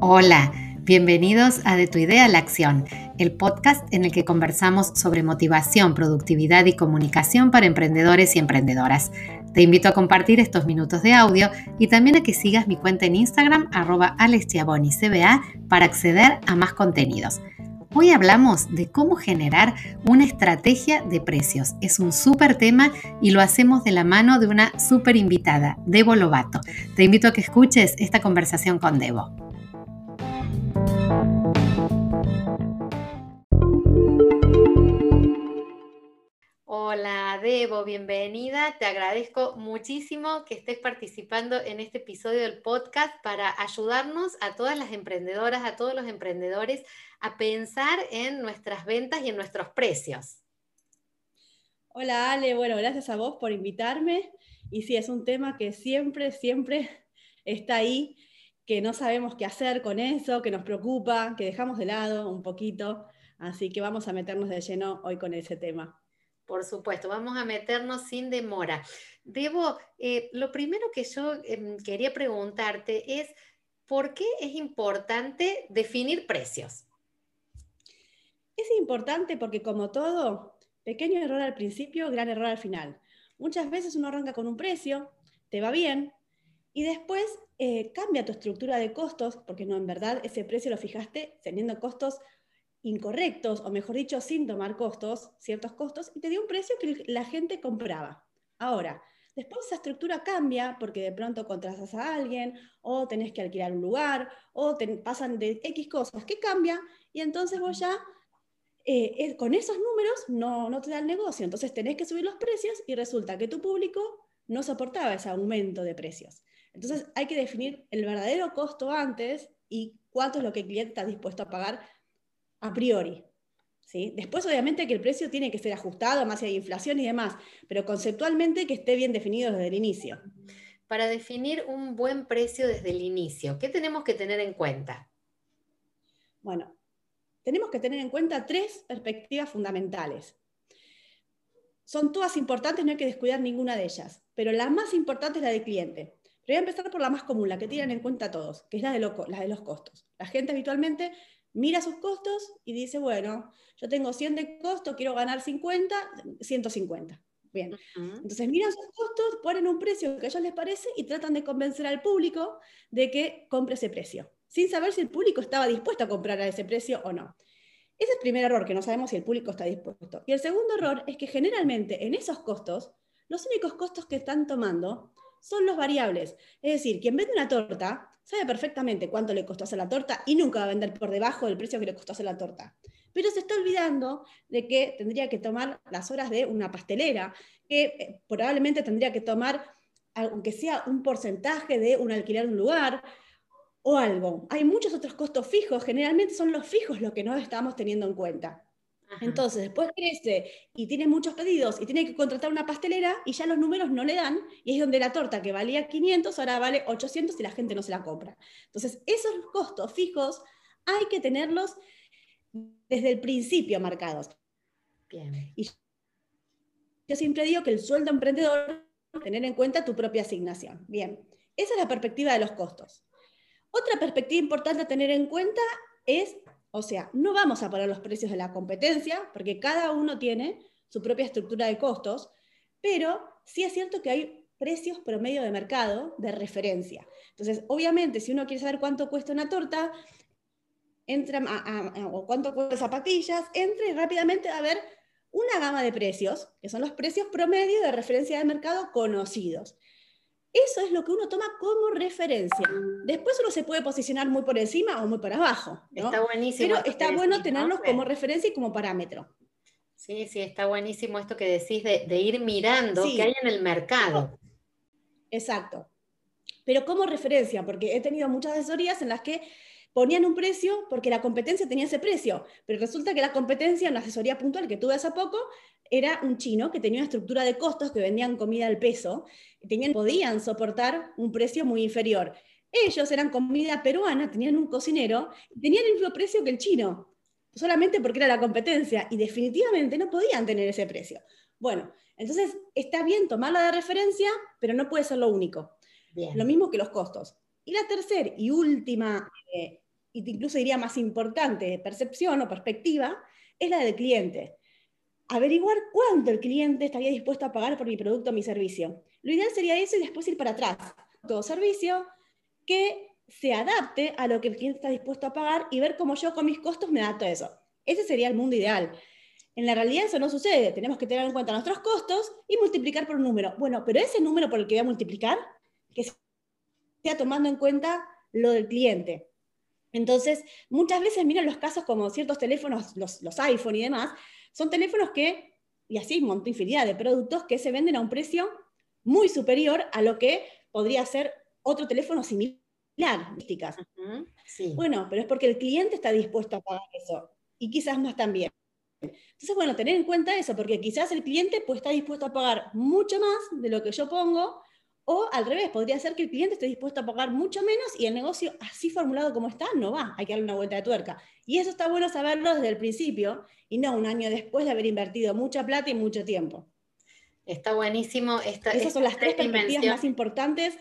Hola, bienvenidos a De tu idea a la acción, el podcast en el que conversamos sobre motivación, productividad y comunicación para emprendedores y emprendedoras. Te invito a compartir estos minutos de audio y también a que sigas mi cuenta en Instagram arroba CBA para acceder a más contenidos. Hoy hablamos de cómo generar una estrategia de precios. Es un súper tema y lo hacemos de la mano de una súper invitada, Debo Lobato. Te invito a que escuches esta conversación con Debo. Hola Debo, bienvenida. Te agradezco muchísimo que estés participando en este episodio del podcast para ayudarnos a todas las emprendedoras, a todos los emprendedores a pensar en nuestras ventas y en nuestros precios. Hola Ale, bueno, gracias a vos por invitarme. Y sí, es un tema que siempre, siempre está ahí, que no sabemos qué hacer con eso, que nos preocupa, que dejamos de lado un poquito. Así que vamos a meternos de lleno hoy con ese tema. Por supuesto, vamos a meternos sin demora. Debo, eh, lo primero que yo em, quería preguntarte es, ¿por qué es importante definir precios? Es importante porque como todo, pequeño error al principio, gran error al final. Muchas veces uno arranca con un precio, te va bien, y después eh, cambia tu estructura de costos, porque no, en verdad ese precio lo fijaste teniendo costos incorrectos, o mejor dicho, sin tomar costos, ciertos costos, y te dio un precio que la gente compraba. Ahora, después esa estructura cambia porque de pronto contratas a alguien, o tenés que alquilar un lugar, o te pasan de X cosas que cambia, y entonces vos ya eh, con esos números no, no te da el negocio. Entonces tenés que subir los precios y resulta que tu público no soportaba ese aumento de precios. Entonces hay que definir el verdadero costo antes y cuánto es lo que el cliente está dispuesto a pagar a priori. ¿sí? Después, obviamente, que el precio tiene que ser ajustado, más si hay inflación y demás, pero conceptualmente que esté bien definido desde el inicio. Para definir un buen precio desde el inicio, ¿qué tenemos que tener en cuenta? Bueno, tenemos que tener en cuenta tres perspectivas fundamentales. Son todas importantes, no hay que descuidar ninguna de ellas, pero la más importante es la del cliente. Pero voy a empezar por la más común, la que tienen en cuenta todos, que es la de, la de los costos. La gente habitualmente mira sus costos y dice, bueno, yo tengo 100 de costo, quiero ganar 50, 150. Bien. Entonces miran sus costos, ponen un precio que a ellos les parece y tratan de convencer al público de que compre ese precio, sin saber si el público estaba dispuesto a comprar a ese precio o no. Ese es el primer error, que no sabemos si el público está dispuesto. Y el segundo error es que generalmente en esos costos, los únicos costos que están tomando son los variables. Es decir, quien vende una torta sabe perfectamente cuánto le costó hacer la torta y nunca va a vender por debajo del precio que le costó hacer la torta. Pero se está olvidando de que tendría que tomar las horas de una pastelera, que eh, probablemente tendría que tomar, aunque sea un porcentaje de un alquiler de un lugar o algo. Hay muchos otros costos fijos, generalmente son los fijos los que no estamos teniendo en cuenta. Entonces, después crece y tiene muchos pedidos y tiene que contratar una pastelera y ya los números no le dan y es donde la torta que valía 500 ahora vale 800 y la gente no se la compra. Entonces, esos costos fijos hay que tenerlos desde el principio marcados. Y yo siempre digo que el sueldo emprendedor tener en cuenta tu propia asignación. Bien, esa es la perspectiva de los costos. Otra perspectiva importante a tener en cuenta es o sea, no vamos a poner los precios de la competencia, porque cada uno tiene su propia estructura de costos, pero sí es cierto que hay precios promedio de mercado de referencia. Entonces, obviamente, si uno quiere saber cuánto cuesta una torta, entra o cuánto cuesta zapatillas, entre y rápidamente a ver una gama de precios, que son los precios promedio de referencia de mercado conocidos. Eso es lo que uno toma como referencia. Después uno se puede posicionar muy por encima o muy para abajo. Está buenísimo. Pero está bueno tenerlos como referencia y como parámetro. Sí, sí, está buenísimo esto que decís de, ir mirando qué hay en el mercado. Exacto. Pero como referencia, porque he tenido muchas asesorías en las que ponían un precio porque la competencia tenía ese precio, pero resulta que la competencia en la asesoría puntual que tuve hace poco era un chino que tenía una estructura de costos que vendían comida al peso, y tenían, podían soportar un precio muy inferior. Ellos eran comida peruana, tenían un cocinero, y tenían el mismo precio que el chino, solamente porque era la competencia, y definitivamente no podían tener ese precio. Bueno, entonces está bien tomarla de referencia, pero no puede ser lo único. Lo mismo que los costos. Y la tercera y última eh, incluso diría más importante, percepción o perspectiva, es la del cliente. Averiguar cuánto el cliente estaría dispuesto a pagar por mi producto o mi servicio. Lo ideal sería eso y después ir para atrás. Todo servicio que se adapte a lo que el cliente está dispuesto a pagar y ver cómo yo con mis costos me adapto a eso. Ese sería el mundo ideal. En la realidad eso no sucede. Tenemos que tener en cuenta nuestros costos y multiplicar por un número. Bueno, pero ese número por el que voy a multiplicar, que sea tomando en cuenta lo del cliente. Entonces, muchas veces miren los casos como ciertos teléfonos, los, los iPhone y demás, son teléfonos que, y así un infinidad de productos que se venden a un precio muy superior a lo que podría ser otro teléfono similar. Bueno, pero es porque el cliente está dispuesto a pagar eso y quizás más también. Entonces, bueno, tener en cuenta eso, porque quizás el cliente pues, está dispuesto a pagar mucho más de lo que yo pongo o al revés, podría ser que el cliente esté dispuesto a pagar mucho menos y el negocio así formulado como está no va, hay que darle una vuelta de tuerca. Y eso está bueno saberlo desde el principio y no un año después de haber invertido mucha plata y mucho tiempo. Está buenísimo. Esta, Esas son las tres perspectivas más importantes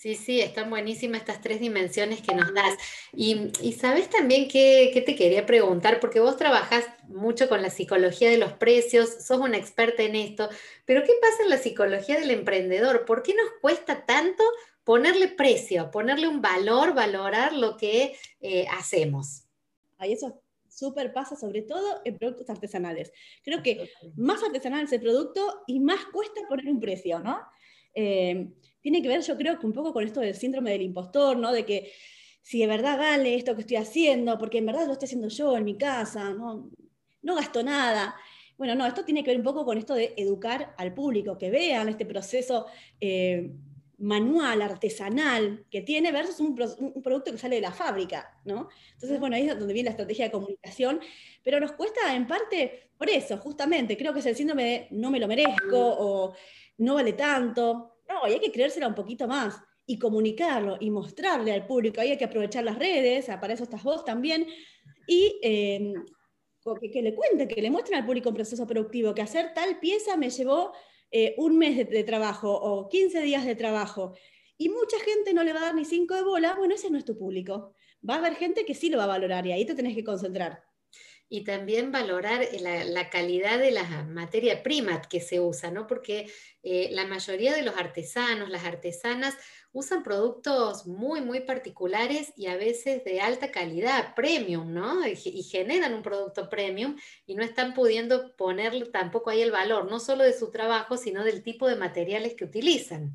Sí, sí, están buenísimas estas tres dimensiones que nos das. Y, sabes también qué, te quería preguntar, porque vos trabajás mucho con la psicología de los precios, sos una experta en esto, pero ¿qué pasa en la psicología del emprendedor? ¿Por qué nos cuesta tanto ponerle precio, ponerle un valor, valorar lo que eh, hacemos? Ahí eso súper pasa, sobre todo en productos artesanales. Creo que más artesanal es el producto y más cuesta poner un precio, ¿no? Eh, tiene que ver, yo creo, que un poco con esto del síndrome del impostor, ¿no? De que si de verdad vale esto que estoy haciendo, porque en verdad lo estoy haciendo yo en mi casa, no, no gasto nada. Bueno, no, esto tiene que ver un poco con esto de educar al público, que vean este proceso eh, manual, artesanal que tiene versus un, un, producto que sale de la fábrica, ¿no? Entonces, bueno, ahí es donde viene la estrategia de comunicación, pero nos cuesta en parte por eso, justamente, creo que es el síndrome de no me lo merezco o no vale tanto, y hay que creérsela un poquito más y comunicarlo y mostrarle al público. Ahí hay que aprovechar las redes, para eso estás vos también, y em, que, le cuente, que le muestren al público un proceso productivo, que hacer tal pieza me llevó eh, un mes de, de, trabajo o 15 días de trabajo. Y mucha gente no le va a dar ni cinco de bola, bueno, ese no es tu público. Va a haber gente que sí lo va a valorar y ahí te tenés que concentrar y también valorar la, calidad de la materia prima que se usa, ¿no? Porque eh, la mayoría de los artesanos, las artesanas, usan productos muy, muy particulares y a veces de alta calidad, premium, ¿no? Y, y generan un producto premium y no están pudiendo poner tampoco ahí el valor, no solo de su trabajo, sino del tipo de materiales que utilizan.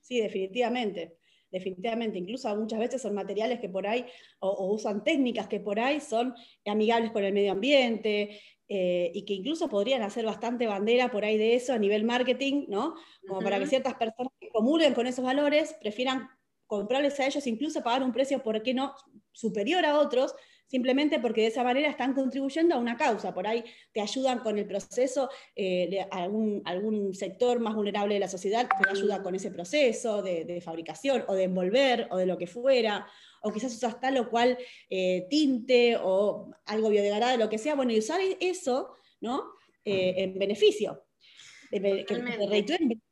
Sí, definitivamente definitivamente, incluso muchas veces son materiales que por ahí, o, usan técnicas que por ahí son amigables con el medio ambiente, eh, y que incluso podrían hacer bastante bandera por ahí de eso a nivel marketing, ¿no? Como para que ciertas personas que comulguen con esos valores prefieran comprarles a ellos, incluso pagar un precio, ¿por qué no?, superior a otros, simplemente porque de esa manera están contribuyendo a una causa, por ahí te ayudan con el proceso, eh, de algún, algún, sector más vulnerable de la sociedad te ayuda con ese proceso de, fabricación o de envolver o de lo que fuera, o quizás usas tal o cual eh, tinte o algo biodegradable, lo que sea, bueno, y usar eso, ¿no? Eh, en beneficio, que te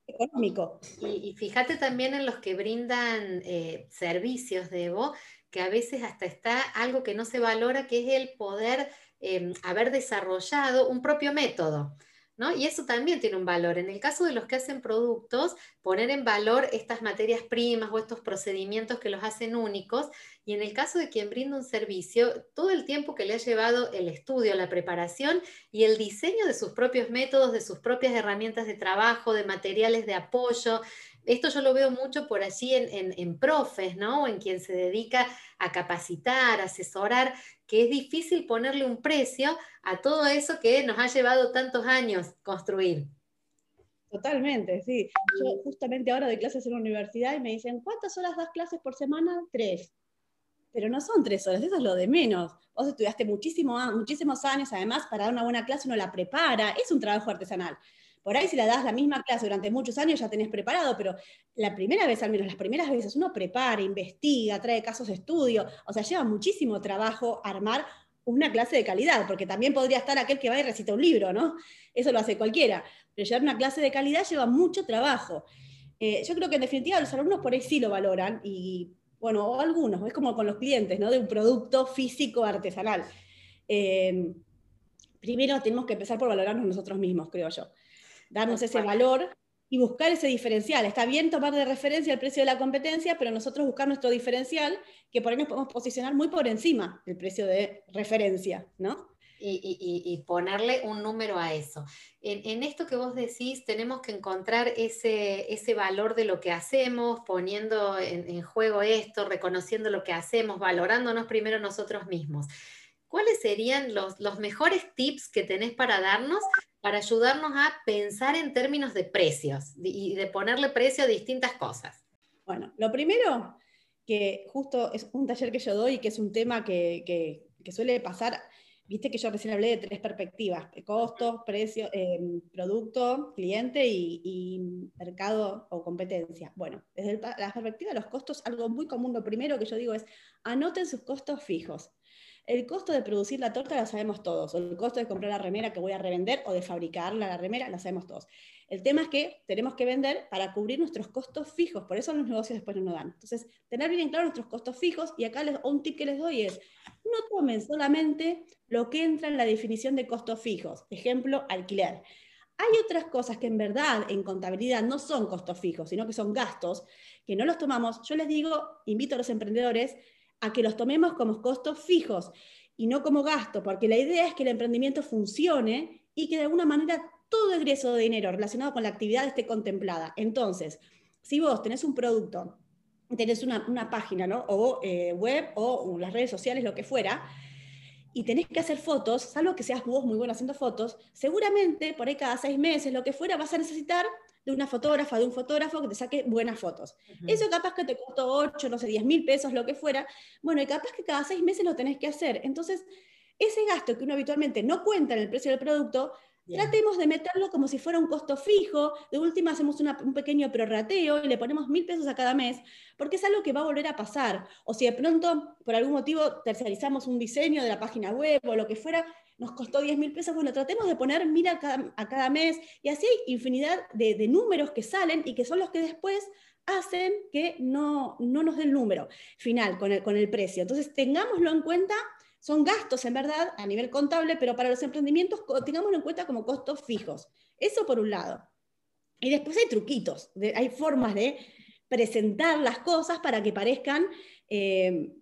económico. Y, y, fíjate también en los que brindan servicios de Evo, que a veces hasta está algo que no se valora, que es el poder em, haber desarrollado un propio método. ¿No? Y eso también tiene un valor. En el caso de los que hacen productos, poner en valor estas materias primas o estos procedimientos que los hacen únicos. Y en el caso de quien brinda un servicio, todo el tiempo que le ha llevado el estudio, la preparación y el diseño de sus propios métodos, de sus propias herramientas de trabajo, de materiales de apoyo, esto yo lo veo mucho por allí en, profes, ¿no? En quien se dedica a capacitar, a asesorar, que es difícil ponerle un precio a todo eso que nos ha llevado tantos años construir. Totalmente, sí. Yo justamente ahora doy clases en la universidad y me dicen, ¿cuántas horas das clases por semana? Tres. Pero no son tres horas, eso es lo de menos. Vos estudiaste muchísimo, muchísimos años, además, para dar una buena clase uno la prepara, es un trabajo artesanal. Por ahí si la das la misma clase durante muchos años ya tenés preparado, pero la primera vez, al menos las primeras veces, uno prepara, investiga, trae casos de estudio, o sea, lleva muchísimo trabajo armar una clase de calidad, porque también podría estar aquel que va y recita un libro, ¿no? Eso lo hace cualquiera, pero llevar una clase de calidad lleva mucho trabajo. Eh, yo creo que en definitiva los alumnos por ahí sí lo valoran y, bueno, o algunos, es como con los clientes, ¿no? De un producto físico artesanal. Eh, primero tenemos que empezar por valorarnos nosotros mismos, creo yo. Darnos ese valor y buscar ese diferencial. Está bien tomar de referencia el precio de la competencia, pero nosotros buscar nuestro diferencial, que por ahí nos podemos posicionar muy por encima del precio de referencia, ¿no? Y, ponerle un número a eso. En, esto que vos decís, tenemos que encontrar ese, ese valor de lo que hacemos, poniendo en, en, juego esto, reconociendo lo que hacemos, valorándonos primero nosotros mismos. ¿Cuáles serían los, los mejores tips que tenés para darnos para ayudarnos a pensar en términos de precios y de ponerle precio a distintas cosas? Bueno, lo primero, que justo es un taller que yo doy y que es un tema que, que, suele pasar, viste que yo recién hablé de tres perspectivas, costo, precio, em, producto, cliente y, y, mercado o competencia. Bueno, desde la perspectiva de los costos, algo muy común, lo primero que yo digo es, anoten sus costos fijos. El costo de producir la torta lo sabemos todos, o el costo de comprar la remera que voy a revender o de fabricarla la remera, la sabemos todos. El tema es que tenemos que vender para cubrir nuestros costos fijos, por eso los negocios después no nos dan. Entonces, tener bien claro nuestros costos fijos, y acá un tip que les doy es, no tomen solamente lo que entra en la definición de costos fijos, ejemplo, alquiler. Hay otras cosas que en verdad en contabilidad no son costos fijos, sino que son gastos, que no los tomamos. Yo les digo, invito a los emprendedores a que los tomemos como costos fijos y no como gasto, porque la idea es que el emprendimiento funcione y que de alguna manera todo egreso de dinero relacionado con la actividad esté contemplada. Entonces, si vos tenés un producto, tenés una, página, ¿no? O eh, web o las redes sociales, lo que fuera, y tenés que hacer fotos, salvo que seas vos muy bueno haciendo fotos, seguramente por ahí cada seis meses, lo que fuera, vas a necesitar de una fotógrafa, de un fotógrafo que te saque buenas fotos. Eso capaz que te costó 8, no sé, 10 mil pesos, lo que fuera. Bueno, y capaz que cada seis meses lo tenés que hacer. Entonces, ese gasto que uno habitualmente no cuenta en el precio del producto, tratemos de meterlo como si fuera un costo fijo. De última hacemos un pequeño prorrateo y le ponemos mil pesos a cada mes, porque es algo que va a volver a pasar. O si de pronto, por algún motivo, tercerizamos un diseño de la página web o lo que fuera, nos costó 10 mil pesos, bueno, tratemos de poner mira a cada, mes, y así hay infinidad de, números que salen y que son los que después hacen que no, no nos dé el número final con el, con el precio. Entonces, tengámoslo en cuenta, son gastos en verdad a nivel contable, pero para los emprendimientos tengámoslo en cuenta como costos fijos. Eso por un lado. Y después hay truquitos, hay formas de presentar las cosas para que parezcan eh,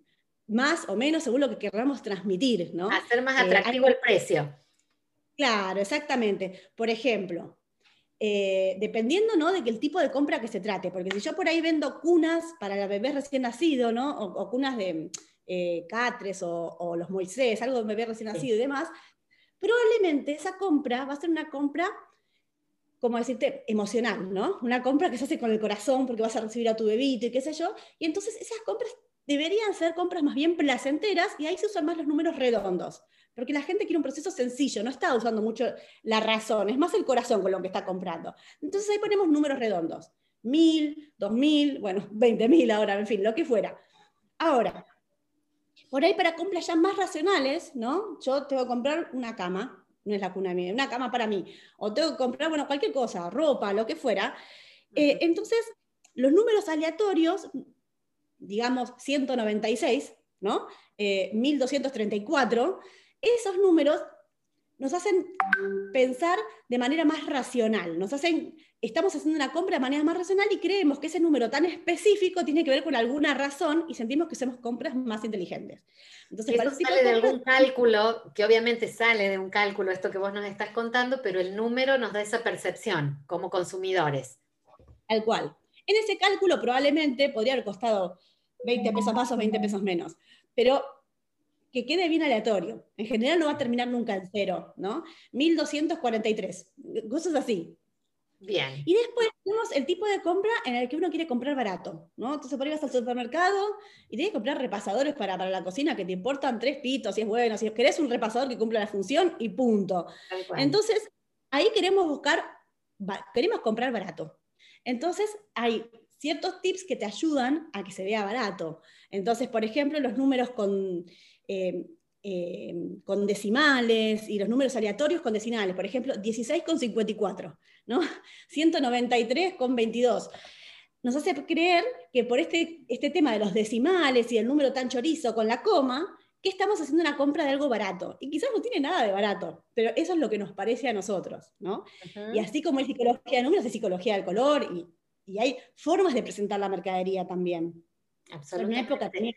más o menos según lo que queramos transmitir, ¿no? Hacer más eh, atractivo el precio. Claro, exactamente. Por ejemplo, eh, dependiendo ¿no? de que el tipo de compra que se trate, porque si yo por ahí vendo cunas para el bebé recién nacido, ¿no? o, cunas de eh, Catres o, los Moisés, algo de bebé recién nacido y demás, probablemente esa compra va a ser una compra, como decirte, emocional, ¿no? Una compra que se hace con el corazón porque vas a recibir a tu bebito y qué sé yo, y entonces esas compras deberían ser compras más bien placenteras y ahí se usan más los números redondos, porque la gente quiere un proceso sencillo, no está usando mucho la razón, es más el corazón con lo que está comprando. Entonces ahí ponemos números redondos, mil, dos mil, bueno, veinte mil ahora, en fin, lo que fuera. Ahora, por ahí para compras ya más racionales, ¿no? Yo tengo que comprar una cama, no es la cuna mía, una cama para mí, o tengo que comprar, bueno, cualquier cosa, ropa, lo que fuera. Eh, entonces, los números aleatorios digamos, 196, ¿no? 1234, eh, esos números nos hacen pensar de manera más racional, nos hacen, estamos haciendo una compra de manera más racional y creemos que ese número tan específico tiene que ver con alguna razón y sentimos que hacemos compras más inteligentes. Entonces, eso sale de algún cálculo, que obviamente sale de un cálculo esto que vos nos estás contando, pero el número nos da esa percepción como consumidores. Al cual. En ese cálculo probablemente podría haber costado 20 pesos más o 20 pesos menos. Pero que quede bien aleatorio. En general no va a terminar nunca en cero, ¿no? 1243, cosas así. Bien. Y después tenemos el tipo de compra en el que uno quiere comprar barato, ¿no? Entonces por ahí vas al supermercado y tienes que comprar repasadores para, para la cocina que te importan tres pitos, si es bueno, si querés un repasador que cumpla la función y punto. Entonces, ahí queremos buscar, queremos comprar barato. Entonces, hay ciertos tips que te ayudan a que se vea barato. Entonces, por ejemplo, los números con, eh, eh, con decimales y los números aleatorios con decimales. Por ejemplo, 16 con 54, ¿no? 193 con 22. nos hace creer que por este, este tema de los decimales y el número tan chorizo con la coma, que estamos haciendo una compra de algo barato. Y quizás no tiene nada de barato, pero eso es lo que nos parece a nosotros, ¿no? Y así como hay psicología de números, hay psicología del color y, y hay formas de presentar la mercadería también. Absolutamente. En una época tenía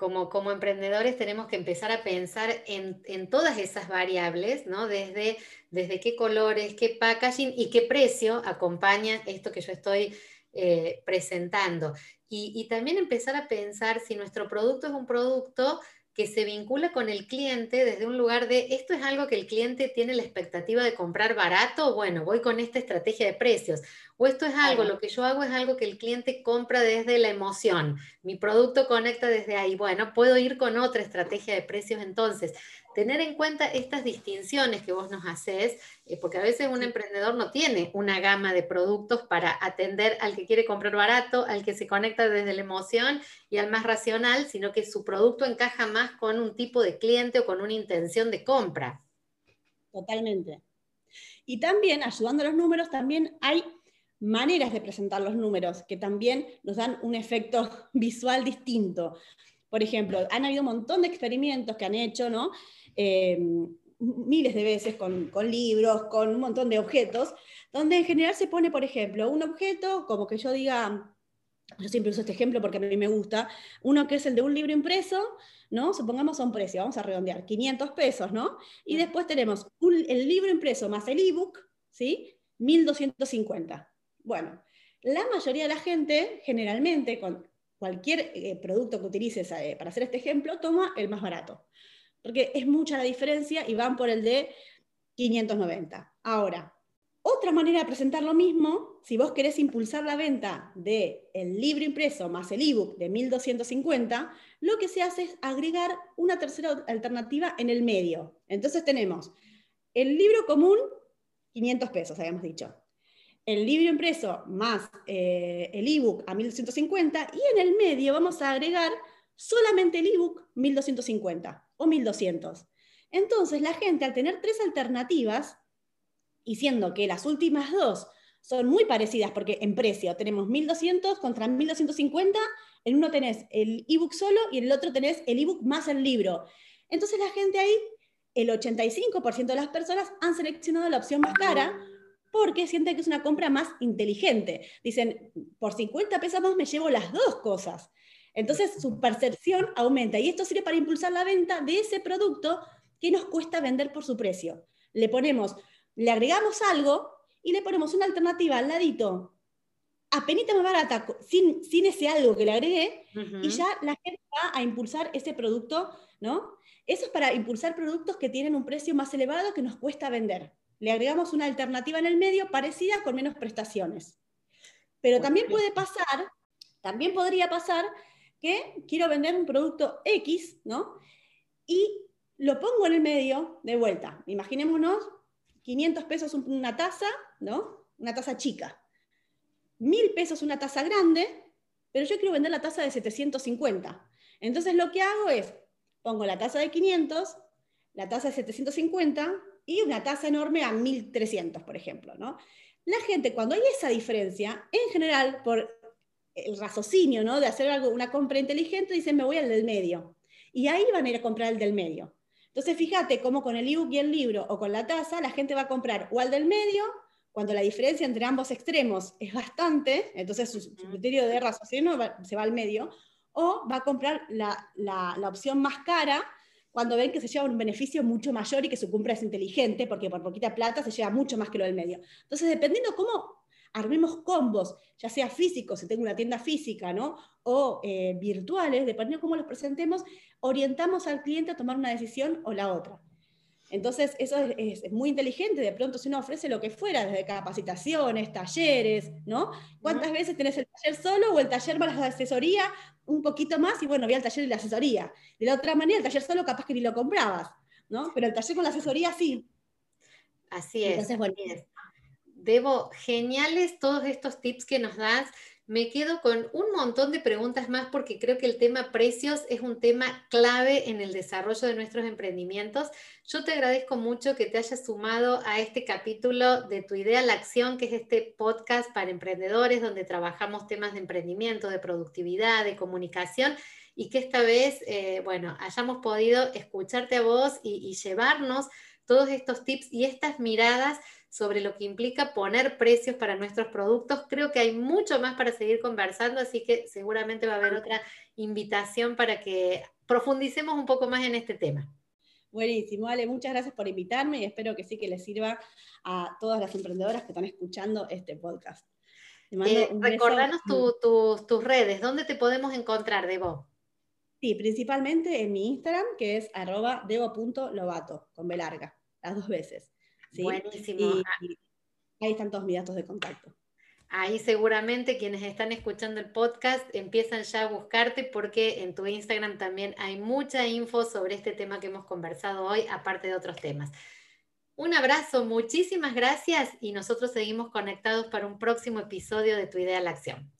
como, como emprendedores tenemos que empezar a pensar en, en, todas esas variables, ¿no? Desde, desde qué colores, qué packaging y qué precio acompaña esto que yo estoy eh, presentando. Y, y, también empezar a pensar si nuestro producto es un producto que se vincula con el cliente desde un lugar de esto es algo que el cliente tiene la expectativa de comprar barato, bueno, voy con esta estrategia de precios. O esto es algo, lo que yo hago es algo que el cliente compra desde la emoción. Mi producto conecta desde ahí. Bueno, puedo ir con otra estrategia de precios entonces tener en cuenta estas distinciones que vos nos haces, eh, porque a veces un emprendedor no tiene una gama de productos para atender al que quiere comprar barato, al que se conecta desde la emoción y al más racional, sino que su producto encaja más con un tipo de cliente o con una intención de compra. Totalmente. Y también, ayudando a los números, también hay maneras de presentar los números que también nos dan un efecto visual distinto. Por ejemplo, han habido un montón de experimentos que han hecho, ¿no? Eh, miles de veces con, libros, con un montón de objetos, donde en general se pone, por ejemplo, un objeto, como que yo diga, yo siempre uso este ejemplo porque a mí me gusta, uno que es el de un libro impreso, ¿no? Supongamos a un precio, vamos a redondear, 500 pesos, ¿no? Y después tenemos el libro impreso más el ebook, ¿sí? 1250. Bueno, la mayoría de la gente, generalmente, con cualquier eh, producto que utilices eh, para hacer este ejemplo, toma el más barato porque es mucha la diferencia y van por el de 590. Ahora, otra manera de presentar lo mismo, si vos querés impulsar la venta del el libro impreso más el ebook de 1250, lo que se hace es agregar una tercera alternativa en el medio. Entonces tenemos el libro común, 500 pesos, habíamos dicho. El libro impreso más eh, el ebook a 1250 y en el medio vamos a agregar solamente el ebook 1250 o 1200. Entonces, la gente al tener tres alternativas, y siendo que las últimas dos son muy parecidas, porque en precio tenemos 1200 contra 1250, en uno tenés el ebook solo y en el otro tenés el ebook más el libro. Entonces, la gente ahí, el 85% de las personas han seleccionado la opción más cara porque sienten que es una compra más inteligente. Dicen, por 50 pesos más me llevo las dos cosas. Entonces su percepción aumenta y esto sirve para impulsar la venta de ese producto que nos cuesta vender por su precio. Le ponemos, le agregamos algo y le ponemos una alternativa al ladito, apenas más barata, sin, sin ese algo que le agregué, y ya la gente va a impulsar ese producto, ¿no? Eso es para impulsar productos que tienen un precio más elevado que nos cuesta vender. Le agregamos una alternativa en el medio parecida con menos prestaciones. Pero también puede pasar, también podría pasar que quiero vender un producto X, ¿no? Y lo pongo en el medio de vuelta. Imaginémonos 500 pesos una taza, ¿no? Una taza chica. 1000 pesos una taza grande, pero yo quiero vender la taza de 750. Entonces lo que hago es, pongo la taza de 500, la taza de 750 y una taza enorme a 1300, por ejemplo, ¿no? La gente, cuando hay esa diferencia, en general, por el raciocinio, ¿no? De hacer algo, una compra inteligente, dicen, me voy al del medio. Y ahí van a ir a comprar el del medio. Entonces, fíjate cómo con el ebook y el libro o con la taza, la gente va a comprar o al del medio, cuando la diferencia entre ambos extremos es bastante, entonces su, criterio de raciocinio se va al medio, o va a comprar la, la, la opción más cara, cuando ven que se lleva un beneficio mucho mayor y que su compra es inteligente, porque por poquita plata se lleva mucho más que lo del medio. Entonces, dependiendo cómo armemos combos, ya sea físicos, si tengo una tienda física, ¿no? O eh, virtuales, dependiendo de cómo los presentemos, orientamos al cliente a tomar una decisión o la otra. Entonces, eso es, muy inteligente. De pronto, si uno ofrece lo que fuera, desde capacitaciones, talleres, ¿no? ¿Cuántas veces tenés el taller solo o el taller más la asesoría un poquito más? Y bueno, voy al taller y la asesoría. De la otra manera, el taller solo capaz que ni lo comprabas, ¿no? Pero el taller con la asesoría sí. Así es. Entonces, bueno, Debo, geniales todos estos tips que nos das. Me quedo con un montón de preguntas más porque creo que el tema precios es un tema clave en el desarrollo de nuestros emprendimientos. Yo te agradezco mucho que te hayas sumado a este capítulo de Tu idea a la acción, que es este podcast para emprendedores donde trabajamos temas de emprendimiento, de productividad, de comunicación y que esta vez, eh, bueno, hayamos podido escucharte a vos y, y llevarnos todos estos tips y estas miradas sobre lo que implica poner precios para nuestros productos. Creo que hay mucho más para seguir conversando, así que seguramente va a haber otra invitación para que profundicemos un poco más en este tema. Buenísimo, Ale, muchas gracias por invitarme y espero que sí que les sirva a todas las emprendedoras que están escuchando este podcast. Eh, recordanos tus redes, ¿dónde te podemos encontrar, Debo? Sí, principalmente en mi Instagram, que es arroba debo.lobato, con B larga, las dos veces. Buenísimo. ahí están todos mis datos de contacto. Ahí seguramente quienes están escuchando el podcast empiezan ya a buscarte porque en tu Instagram también hay mucha info sobre este tema que hemos conversado hoy, aparte de otros temas. Un abrazo, muchísimas gracias y nosotros seguimos conectados para un próximo episodio de Tu Idea a la Acción.